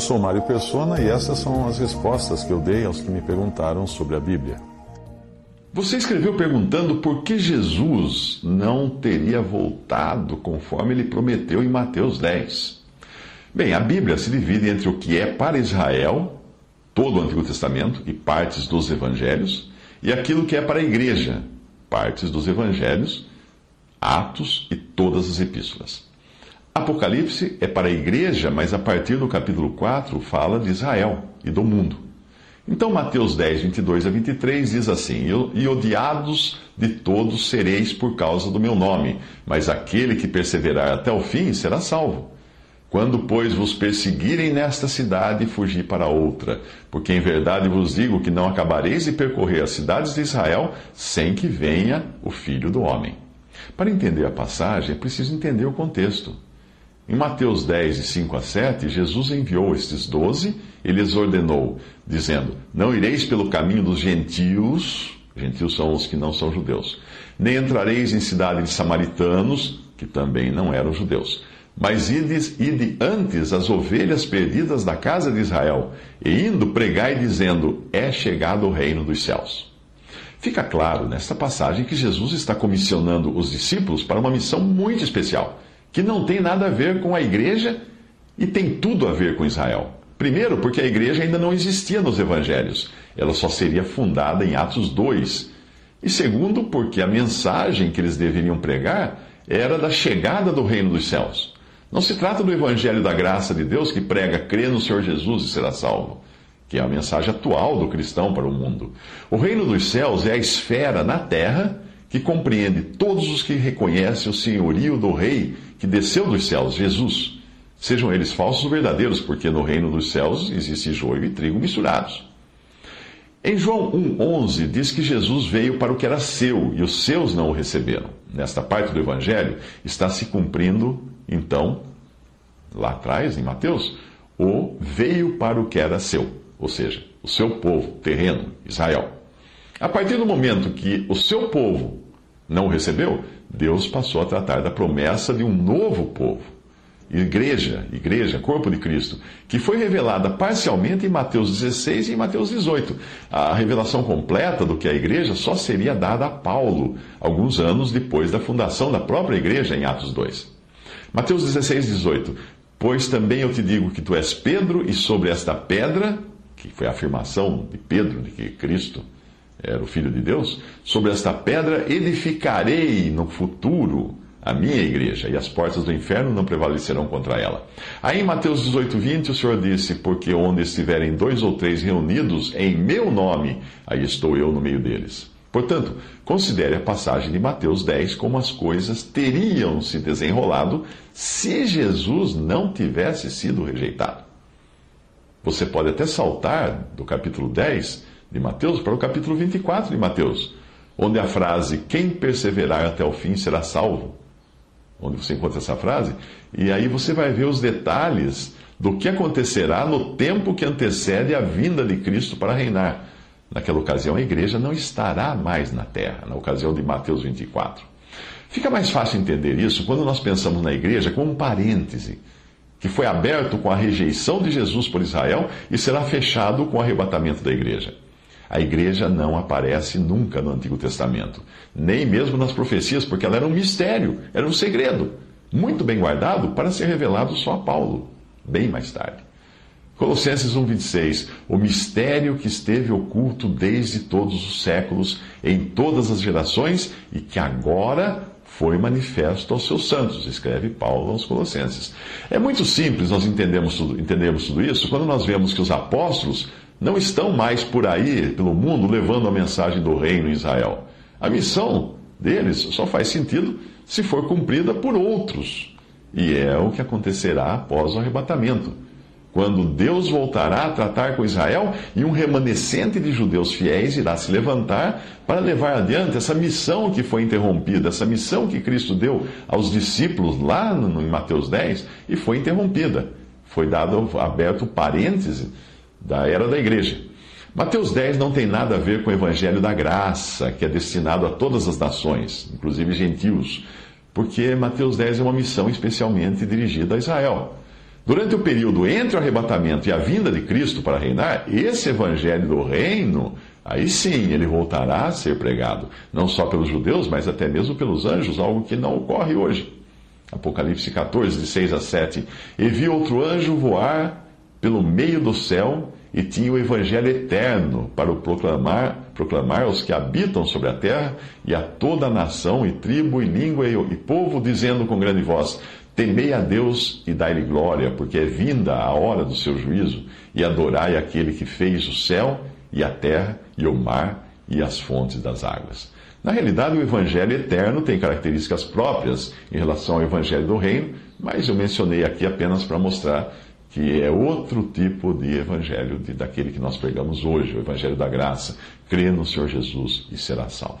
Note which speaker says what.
Speaker 1: Eu sou Mário Persona e essas são as respostas que eu dei aos que me perguntaram sobre a Bíblia.
Speaker 2: Você escreveu perguntando por que Jesus não teria voltado conforme ele prometeu em Mateus 10. Bem, a Bíblia se divide entre o que é para Israel, todo o Antigo Testamento e partes dos Evangelhos, e aquilo que é para a igreja, partes dos Evangelhos, Atos e todas as epístolas. Apocalipse é para a igreja, mas a partir do capítulo 4 fala de Israel e do mundo. Então, Mateus 10, 22 a 23 diz assim: E odiados de todos sereis por causa do meu nome, mas aquele que perseverar até o fim será salvo. Quando, pois, vos perseguirem nesta cidade, fugi para outra, porque em verdade vos digo que não acabareis de percorrer as cidades de Israel sem que venha o filho do homem. Para entender a passagem, é preciso entender o contexto. Em Mateus 10, de 5 a 7, Jesus enviou estes doze e lhes ordenou, dizendo: Não ireis pelo caminho dos gentios, gentios são os que não são judeus, nem entrareis em cidade de samaritanos, que também não eram judeus. Mas ides, ide antes as ovelhas perdidas da casa de Israel, e indo pregai dizendo: É chegado o reino dos céus. Fica claro nesta passagem que Jesus está comissionando os discípulos para uma missão muito especial que não tem nada a ver com a igreja e tem tudo a ver com Israel. Primeiro, porque a igreja ainda não existia nos evangelhos, ela só seria fundada em Atos 2. E segundo, porque a mensagem que eles deveriam pregar era da chegada do reino dos céus. Não se trata do evangelho da graça de Deus que prega crê no Senhor Jesus e será salvo, que é a mensagem atual do cristão para o mundo. O reino dos céus é a esfera na terra que compreende todos os que reconhecem o senhorio do rei que desceu dos céus, Jesus, sejam eles falsos ou verdadeiros, porque no reino dos céus existe joio e trigo misturados. Em João 1,11 diz que Jesus veio para o que era seu e os seus não o receberam. Nesta parte do Evangelho está se cumprindo, então, lá atrás, em Mateus, o veio para o que era seu, ou seja, o seu povo terreno, Israel. A partir do momento que o seu povo não o recebeu, Deus passou a tratar da promessa de um novo povo. Igreja, igreja, corpo de Cristo, que foi revelada parcialmente em Mateus 16 e em Mateus 18. A revelação completa do que é a igreja só seria dada a Paulo, alguns anos depois da fundação da própria igreja, em Atos 2. Mateus 16, 18. Pois também eu te digo que tu és Pedro, e sobre esta pedra, que foi a afirmação de Pedro de que Cristo era o Filho de Deus, sobre esta pedra edificarei no futuro a minha igreja, e as portas do inferno não prevalecerão contra ela. Aí em Mateus 18, 20, o Senhor disse: Porque onde estiverem dois ou três reunidos em meu nome, aí estou eu no meio deles. Portanto, considere a passagem de Mateus 10 como as coisas teriam se desenrolado se Jesus não tivesse sido rejeitado. Você pode até saltar do capítulo 10 de Mateus para o capítulo 24 de Mateus, onde a frase quem perseverar até o fim será salvo. Onde você encontra essa frase, e aí você vai ver os detalhes do que acontecerá no tempo que antecede a vinda de Cristo para reinar. Naquela ocasião, a igreja não estará mais na terra, na ocasião de Mateus 24. Fica mais fácil entender isso quando nós pensamos na igreja como um parêntese, que foi aberto com a rejeição de Jesus por Israel e será fechado com o arrebatamento da igreja. A igreja não aparece nunca no Antigo Testamento, nem mesmo nas profecias, porque ela era um mistério, era um segredo, muito bem guardado para ser revelado só a Paulo, bem mais tarde. Colossenses 1,26: O mistério que esteve oculto desde todos os séculos, em todas as gerações, e que agora foi manifesto aos seus santos, escreve Paulo aos Colossenses. É muito simples nós entendemos tudo, entendemos tudo isso quando nós vemos que os apóstolos não estão mais por aí, pelo mundo, levando a mensagem do reino em Israel. A missão deles só faz sentido se for cumprida por outros. E é o que acontecerá após o arrebatamento, quando Deus voltará a tratar com Israel e um remanescente de judeus fiéis irá se levantar para levar adiante essa missão que foi interrompida, essa missão que Cristo deu aos discípulos lá em Mateus 10 e foi interrompida. Foi dado aberto parêntese da era da igreja. Mateus 10 não tem nada a ver com o evangelho da graça, que é destinado a todas as nações, inclusive gentios, porque Mateus 10 é uma missão especialmente dirigida a Israel. Durante o período entre o arrebatamento e a vinda de Cristo para reinar, esse evangelho do reino, aí sim ele voltará a ser pregado, não só pelos judeus, mas até mesmo pelos anjos, algo que não ocorre hoje. Apocalipse 14, de 6 a 7. E vi outro anjo voar pelo meio do céu e tinha o evangelho eterno para o proclamar, proclamar aos que habitam sobre a terra e a toda a nação e tribo e língua e, e povo, dizendo com grande voz: Temei a Deus e dai-lhe glória, porque é vinda a hora do seu juízo, e adorai aquele que fez o céu e a terra e o mar e as fontes das águas. Na realidade, o Evangelho eterno tem características próprias em relação ao Evangelho do Reino, mas eu mencionei aqui apenas para mostrar que é outro tipo de evangelho de, daquele que nós pregamos hoje, o evangelho da graça. Crê no Senhor Jesus e será salvo.